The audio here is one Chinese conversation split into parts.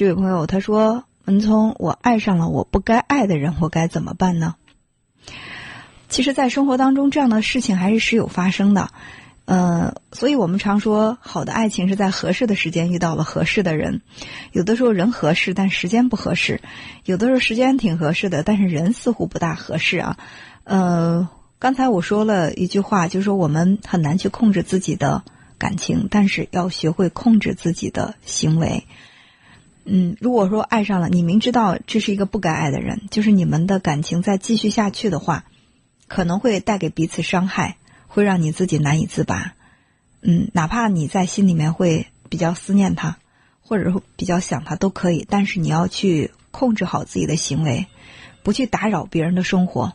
这位朋友他说：“文聪，我爱上了我不该爱的人，我该怎么办呢？”其实，在生活当中，这样的事情还是时有发生的。呃，所以我们常说，好的爱情是在合适的时间遇到了合适的人。有的时候人合适，但时间不合适；有的时候时间挺合适的，但是人似乎不大合适啊。呃，刚才我说了一句话，就是说我们很难去控制自己的感情，但是要学会控制自己的行为。嗯，如果说爱上了你，明知道这是一个不该爱的人，就是你们的感情再继续下去的话，可能会带给彼此伤害。会让你自己难以自拔，嗯，哪怕你在心里面会比较思念他，或者说比较想他都可以，但是你要去控制好自己的行为，不去打扰别人的生活，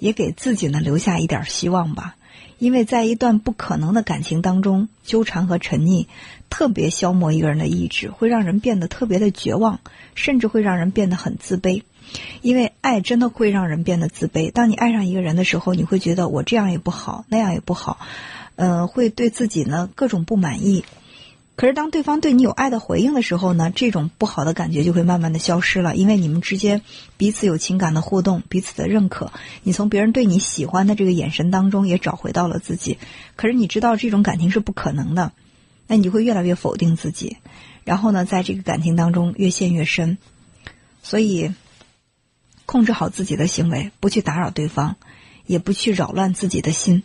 也给自己呢留下一点希望吧。因为在一段不可能的感情当中纠缠和沉溺，特别消磨一个人的意志，会让人变得特别的绝望，甚至会让人变得很自卑。因为爱真的会让人变得自卑。当你爱上一个人的时候，你会觉得我这样也不好，那样也不好，呃，会对自己呢各种不满意。可是当对方对你有爱的回应的时候呢，这种不好的感觉就会慢慢的消失了。因为你们之间彼此有情感的互动，彼此的认可，你从别人对你喜欢的这个眼神当中也找回到了自己。可是你知道这种感情是不可能的，那你会越来越否定自己，然后呢，在这个感情当中越陷越深。所以。控制好自己的行为，不去打扰对方，也不去扰乱自己的心。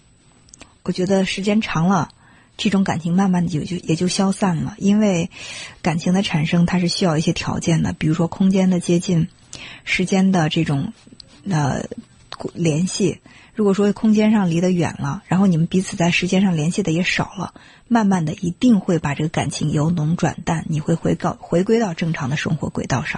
我觉得时间长了，这种感情慢慢的就就也就消散了。因为感情的产生，它是需要一些条件的，比如说空间的接近，时间的这种呃联系。如果说空间上离得远了，然后你们彼此在时间上联系的也少了，慢慢的一定会把这个感情由浓转淡，你会回告回归到正常的生活轨道上。